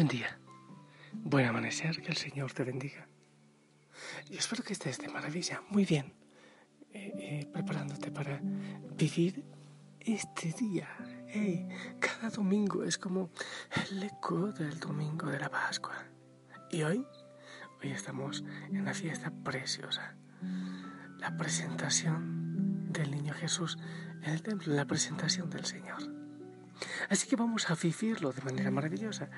Buen día, buen amanecer, que el Señor te bendiga. Yo espero que estés de maravilla, muy bien, eh, eh, preparándote para vivir este día. cada domingo es como el eco del domingo de la Pascua. Y hoy, hoy estamos en una fiesta preciosa, la presentación del niño Jesús en el templo, la presentación del Señor. Así que vamos a vivirlo de manera maravillosa.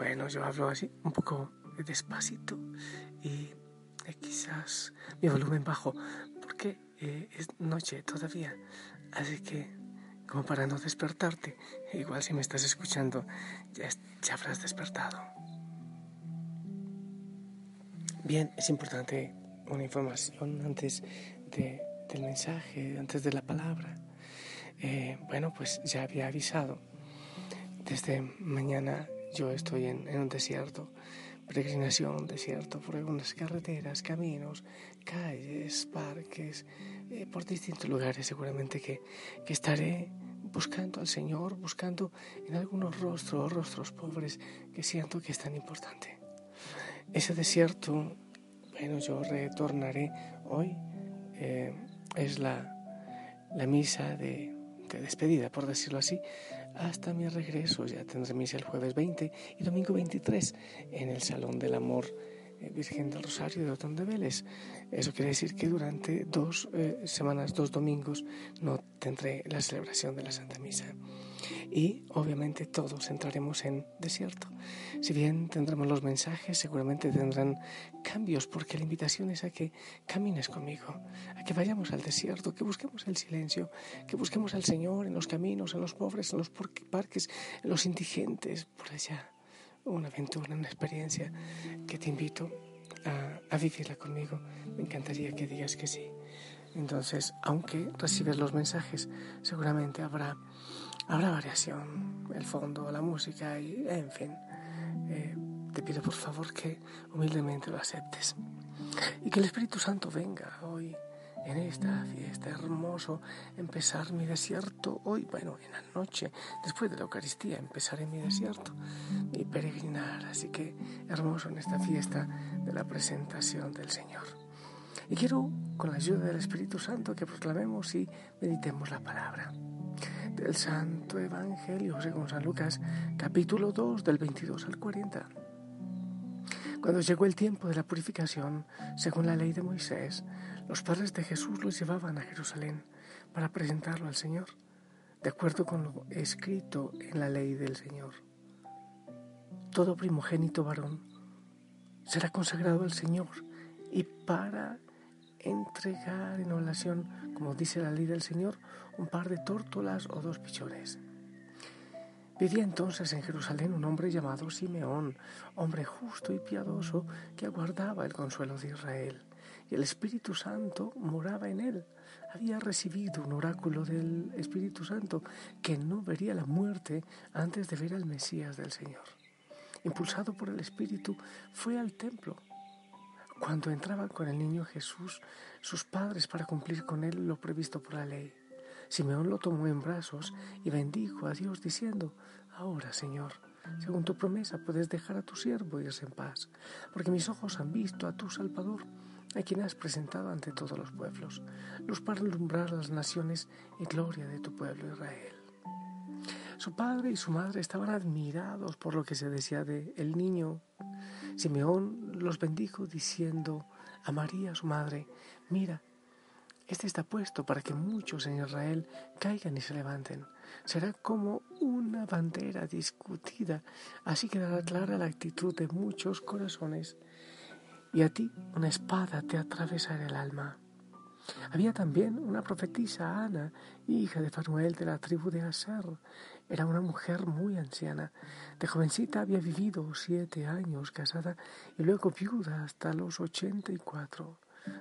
Bueno, yo hablo así un poco despacito y eh, quizás mi volumen bajo porque eh, es noche todavía. Así que, como para no despertarte, igual si me estás escuchando, ya, ya habrás despertado. Bien, es importante una información antes de, del mensaje, antes de la palabra. Eh, bueno, pues ya había avisado. Desde mañana yo estoy en, un desierto, peregrinación, desierto, por algunas carreteras, caminos, calles, parques, eh, por distintos lugares. Seguramente que, que estaré buscando al Señor, buscando en algunos rostros, rostros pobres que siento que es tan importante. Ese desierto, bueno, yo retornaré hoy, eh, es la, la misa de, de despedida, por decirlo así, hasta mi regreso. Ya tendré misa el jueves 20 y domingo 23 en el Salón del Amor eh, Virgen del Rosario de Otón de Vélez. Eso quiere decir que durante dos eh, semanas, dos domingos, no tendré la celebración de la Santa Misa. Y obviamente todos entraremos en desierto. Si bien tendremos los mensajes, seguramente tendrán cambios, porque la invitación es a que camines conmigo, a que vayamos al desierto, que busquemos el silencio, que busquemos al Señor en los caminos, en los pobres, en los parques, en los indigentes, por allá una aventura, una experiencia que te invito a, vivirla conmigo. Me encantaría que digas que sí. Entonces, aunque recibes los mensajes, seguramente habrá, habrá variación, el fondo, la música y, en fin. Eh, te pido por favor que humildemente lo aceptes. Y que el Espíritu Santo venga hoy en esta fiesta hermoso empezar mi desierto hoy, bueno, en la noche, después de la Eucaristía, empezaré mi desierto, mi peregrinar, así que hermoso en esta fiesta de la presentación del Señor. Y quiero, con la ayuda del Espíritu Santo, que proclamemos y meditemos la palabra del Santo Evangelio según San Lucas, capítulo 2, del 22 al 40. Cuando llegó el tiempo de la purificación, según la ley de Moisés, los padres de Jesús los llevaban a Jerusalén para presentarlo al Señor, de acuerdo con lo escrito en la ley del Señor. Todo primogénito varón será consagrado al Señor y para entregar en oración, como dice la ley del Señor, un par de tórtolas o dos pichones. Vivía entonces en Jerusalén un hombre llamado Simeón, hombre justo y piadoso que aguardaba el consuelo de Israel. Y el Espíritu Santo moraba en él. Había recibido un oráculo del Espíritu Santo que no vería la muerte antes de ver al Mesías del Señor. Impulsado por el Espíritu, fue al templo. Cuando entraban con el niño Jesús, sus padres para cumplir con él lo previsto por la ley. Simeón lo tomó en brazos y bendijo a Dios diciendo, Ahora, Señor, según tu promesa puedes dejar a tu siervo irse en paz, porque mis ojos han visto a tu Salvador, a quien has presentado ante todos los pueblos, luz para alumbrar las naciones y gloria de tu pueblo Israel. Su padre y su madre estaban admirados por lo que se decía de el niño. Simeón los bendijo diciendo a María, su madre, mira, este está puesto para que muchos en Israel caigan y se levanten. Será como una bandera discutida, así quedará clara la actitud de muchos corazones. Y a ti una espada te atravesará el alma. Había también una profetisa, Ana, hija de Fanuel de la tribu de Aser. Era una mujer muy anciana. De jovencita había vivido siete años casada y luego viuda hasta los ochenta y cuatro.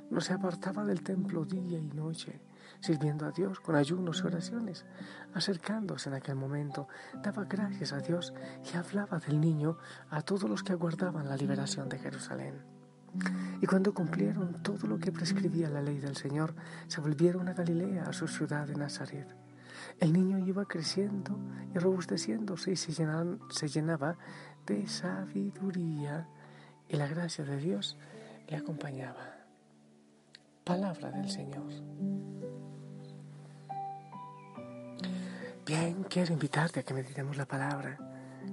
No se apartaba del templo día y noche, sirviendo a Dios con ayunos y oraciones. Acercándose en aquel momento, daba gracias a Dios y hablaba del niño a todos los que aguardaban la liberación de Jerusalén. Y cuando cumplieron todo lo que prescribía la ley del Señor, se volvieron a Galilea, a su ciudad de Nazaret. El niño iba creciendo y robusteciéndose y se, se llenaba de sabiduría y la gracia de Dios le acompañaba. Palabra del Señor. Bien, quiero invitarte a que meditemos la palabra.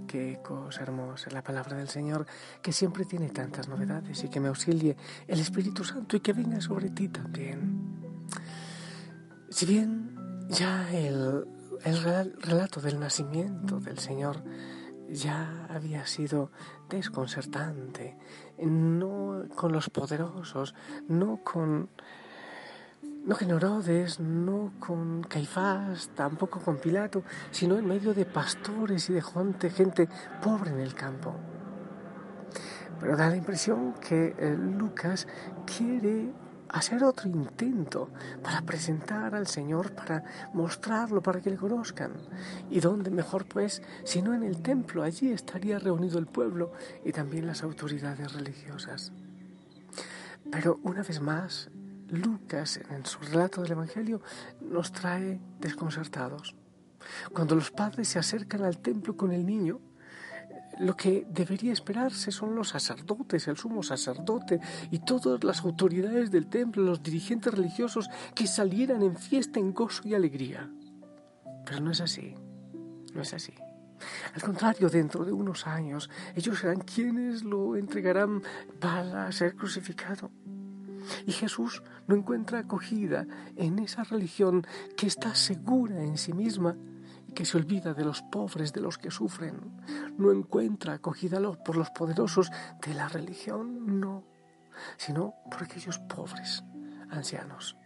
Qué cosa hermosa, la palabra del Señor, que siempre tiene tantas novedades y que me auxilie el Espíritu Santo y que venga sobre ti también. Si bien ya el, el relato del nacimiento del Señor ya había sido desconcertante, no con los poderosos, no con no con Herodes, no con Caifás, tampoco con Pilato, sino en medio de pastores y de gente, gente pobre en el campo. Pero da la impresión que eh, Lucas quiere hacer otro intento para presentar al Señor, para mostrarlo, para que le conozcan. ¿Y dónde mejor pues, si no en el templo? Allí estaría reunido el pueblo y también las autoridades religiosas. Pero una vez más, Lucas en su relato del Evangelio nos trae desconcertados. Cuando los padres se acercan al templo con el niño, lo que debería esperarse son los sacerdotes, el sumo sacerdote y todas las autoridades del templo, los dirigentes religiosos que salieran en fiesta, en gozo y alegría. Pero no es así, no es así. Al contrario, dentro de unos años, ellos serán quienes lo entregarán para ser crucificado. Y Jesús no encuentra acogida en esa religión que está segura en sí misma que se olvida de los pobres, de los que sufren. No encuentra acogida por los poderosos de la religión, no, sino por aquellos pobres, ancianos.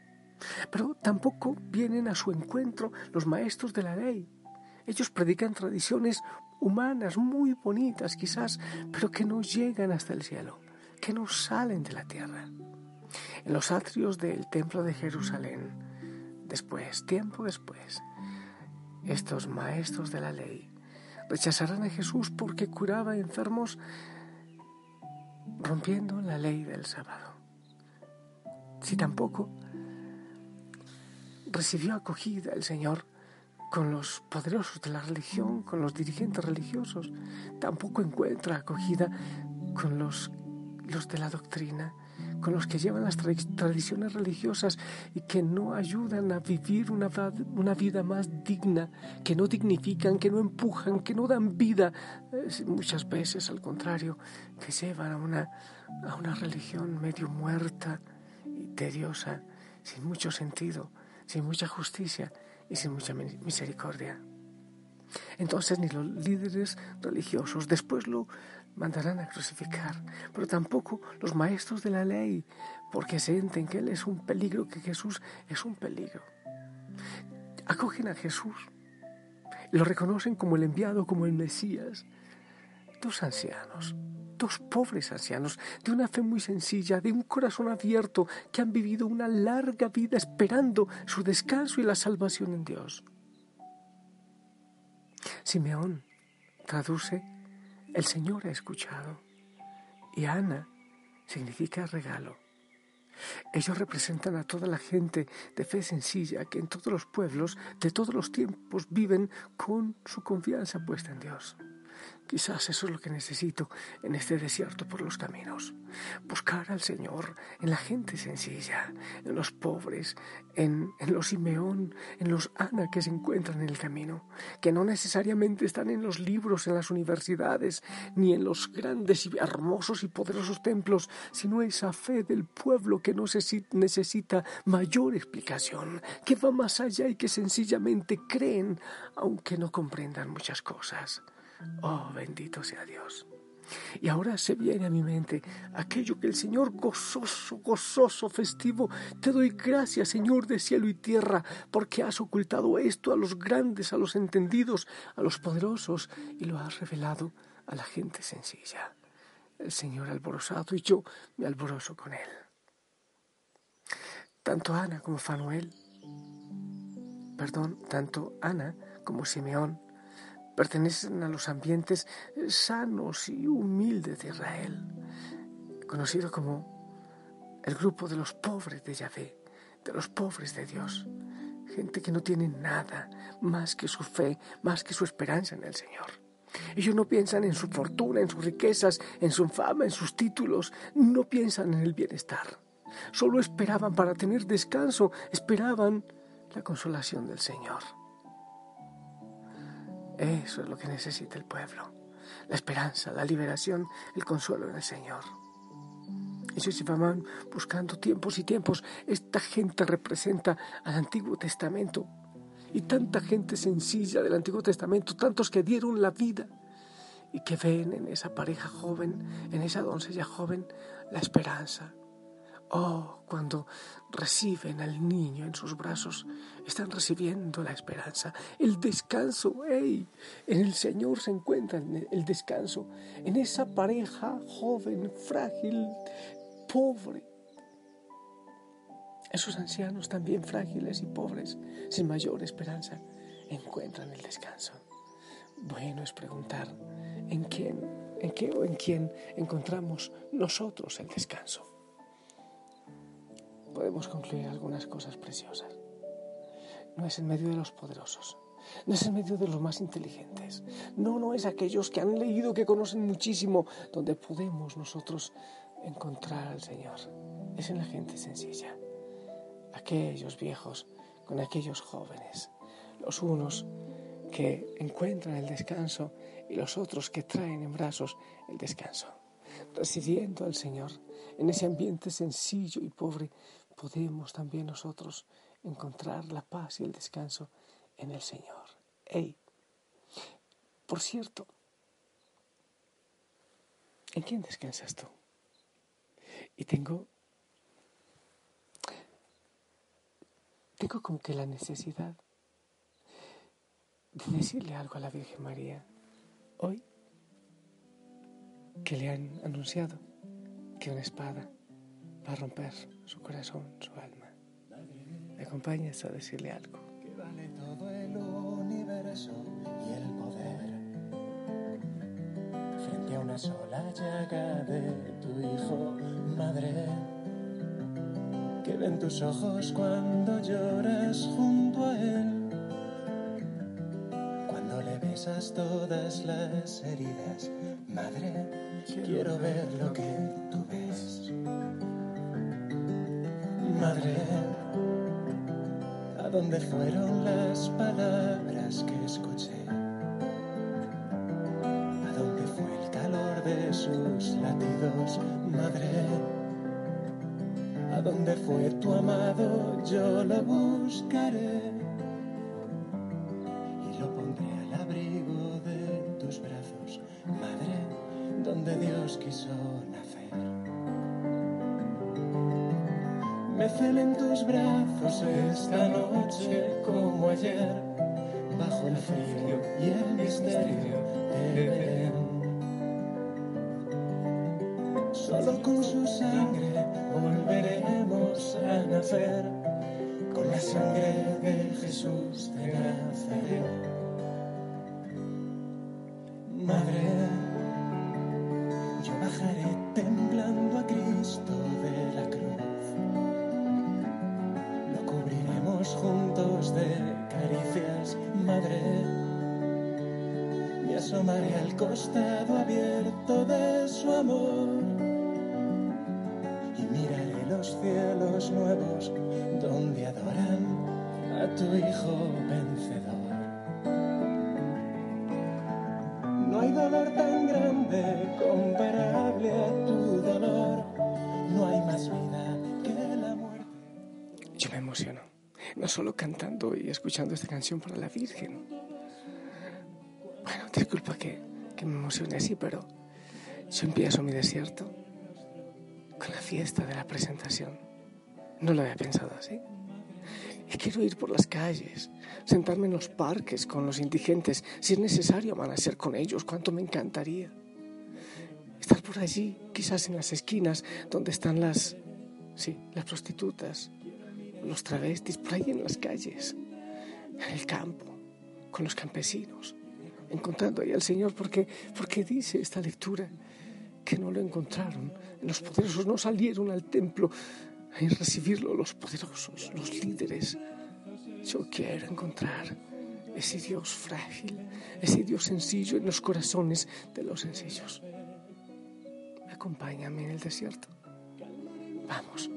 Pero tampoco vienen a su encuentro los maestros de la ley. Ellos predican tradiciones humanas muy bonitas quizás, pero que no llegan hasta el cielo, que no salen de la tierra. En los atrios del templo de Jerusalén, después, tiempo después, estos maestros de la ley rechazarán a Jesús porque curaba enfermos rompiendo la ley del sábado. Si tampoco recibió acogida el Señor con los poderosos de la religión, con los dirigentes religiosos, tampoco encuentra acogida con los, los de la doctrina, con los que llevan las tradiciones religiosas y que no ayudan a vivir una, vida más digna, que no dignifican, que no empujan, que no dan vida, muchas veces al contrario, que llevan a una, a una religión medio muerta y tediosa, sin mucho sentido, sin mucha justicia y sin mucha misericordia. Entonces ni los líderes religiosos después lo mandarán a crucificar, pero tampoco los maestros de la ley, porque sienten que Él es un peligro, que Jesús es un peligro. Acogen a Jesús, lo reconocen como el enviado, como el Mesías. Dos ancianos, dos pobres ancianos, de una fe muy sencilla, de un corazón abierto, que han vivido una larga vida esperando su descanso y la salvación en Dios. Simeón traduce el Señor ha escuchado. Y Ana significa regalo. Ellos representan a toda la gente de fe sencilla que en todos los pueblos de todos los tiempos viven con su confianza puesta en Dios. Quizás eso es lo que necesito en este desierto por los caminos. Buscar al Señor en la gente sencilla, en los pobres, en, los Simeón, en los Ana que se encuentran en el camino, que no necesariamente están en los libros, en las universidades, ni en los grandes y hermosos y poderosos templos, sino esa fe del pueblo que no necesita mayor explicación, que va más allá y que sencillamente creen, aunque no comprendan muchas cosas. Oh, bendito sea Dios. Y ahora se viene a mi mente aquello que el Señor gozoso, gozoso, festivo, te doy gracias, Señor de cielo y tierra, porque has ocultado esto a los grandes, a los entendidos, a los poderosos, y lo has revelado a la gente sencilla. El Señor alborozado y yo me alborozo con él. Tanto Ana como Fanuel, perdón, tanto Ana como Simeón, pertenecen a los ambientes sanos y humildes de Israel, conocido como el grupo de los pobres de Yahvé, de los pobres de Dios, gente que no tiene nada más que su fe, más que su esperanza en el Señor. Ellos no piensan en su fortuna, en sus riquezas, en su fama, en sus títulos. No piensan en el bienestar. Solo esperaban para tener descanso, esperaban la consolación del Señor. Eso es lo que necesita el pueblo. La esperanza, la liberación, el consuelo en el Señor. Ellos se van buscando tiempos y tiempos. Esta gente representa al Antiguo Testamento. Y tanta gente sencilla del Antiguo Testamento, tantos que dieron la vida y que ven en esa pareja joven, en esa doncella joven, la esperanza, Oh, cuando reciben al niño en sus brazos, están recibiendo la esperanza, el descanso. ¡Ey! En el Señor se encuentra el descanso, en esa pareja joven, frágil, pobre. Esos ancianos también frágiles y pobres, sin mayor esperanza, encuentran el descanso. Bueno es preguntar en quién, en qué o en quién encontramos nosotros el descanso podemos concluir algunas cosas preciosas. No es en medio de los poderosos, no es en medio de los más inteligentes, no, no es aquellos que han leído, que conocen muchísimo, donde podemos nosotros encontrar al Señor. Es en la gente sencilla, aquellos viejos con aquellos jóvenes, los unos que encuentran el descanso y los otros que traen en brazos el descanso, recibiendo al Señor en ese ambiente sencillo y pobre podemos también nosotros encontrar la paz y el descanso en el Señor. Hey, por cierto, ¿en quién descansas tú? Y tengo, tengo como que la necesidad de decirle algo a la Virgen María hoy que le han anunciado que una espada va a romper su corazón, su alma. ¿Me acompañas a decirle algo? Que vale todo el universo y el poder frente a una sola llaga de tu hijo, madre. Que ven tus ojos cuando lloras junto a él. Cuando le besas todas las heridas, madre, quiero ver lo que tú madre, ¿a dónde fueron las palabras que escuché? ¿A dónde fue el calor de sus latidos, madre? ¿A dónde fue tu amado? Yo lo buscaré y lo pondré al abrigo de tus brazos, madre, donde Dios quiso Me en tus brazos esta noche como ayer, bajo el frío y el misterio de Belén. Solo con su sangre volveremos a nacer, con la sangre de Jesús de Nazaret. Madre, yo bajaré temblando costado abierto de su amor y miraré los cielos nuevos donde adoran a tu Hijo vencedor. No hay dolor tan grande comparable a tu dolor, no hay más vida que la muerte. Yo me emociono no solo cantando y escuchando esta canción para la Virgen. Bueno, disculpa que, que me emocione así, pero yo empiezo mi desierto con la fiesta de la presentación. No lo había pensado así. Y quiero ir por las calles, sentarme en los parques con los indigentes, si es necesario amanecer con ellos, cuánto me encantaría. Estar por allí, quizás en las esquinas donde están las, sí, las prostitutas, los travestis por ahí en las calles, en el campo, con los campesinos, encontrando ahí al Señor, porque, porque dice esta lectura que no lo encontraron. Los poderosos no salieron al templo a recibirlo, los poderosos, los líderes. Yo quiero encontrar ese Dios frágil, ese Dios sencillo en los corazones de los sencillos. Acompáñame en el desierto. Vamos,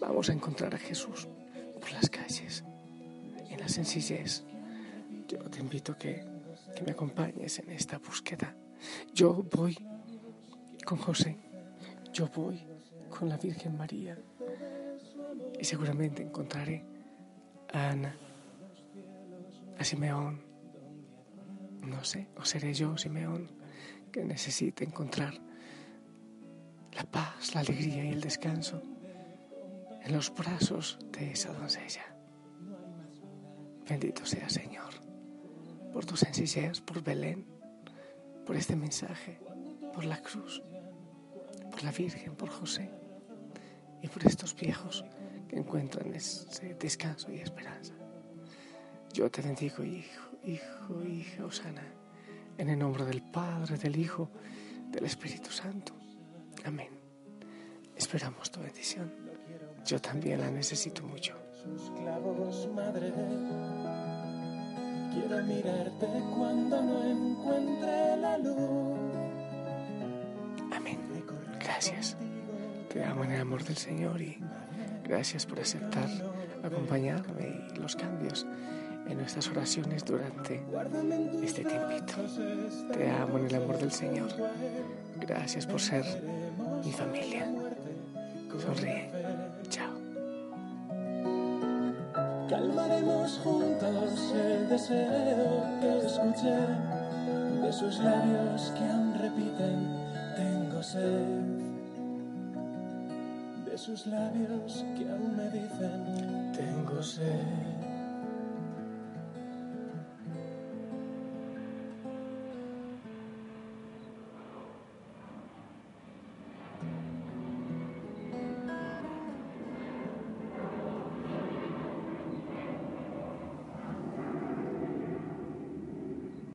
vamos a encontrar a Jesús por las calles, en la sencillez. Yo te invito a que, que me acompañes en esta búsqueda. Yo voy con José, yo voy con la Virgen María y seguramente encontraré a Ana, a Simeón, no sé, o seré yo, Simeón, que necesite encontrar la paz, la alegría y el descanso en los brazos de esa doncella. Bendito sea Señor, por tu sencillez, por Belén, por este mensaje, por la cruz, por la Virgen, por José y por estos viejos que encuentran ese descanso y esperanza. Yo te bendigo, hijo, hijo, hija Osana, en el nombre del Padre, del Hijo, del Espíritu Santo. Amén. Esperamos tu bendición. Yo también la necesito mucho. Quiero mirarte cuando no encuentre la luz. Amén. Gracias. Te amo en el amor del Señor y gracias por aceptar acompañarme y los cambios en nuestras oraciones durante este tiempito. Te amo en el amor del Señor. Gracias por ser mi familia. Sonríe. Chao. Calmaremos juntos deseo que escuché de sus labios que aún repiten, tengo sed. De sus labios que aún me dicen, tengo sed.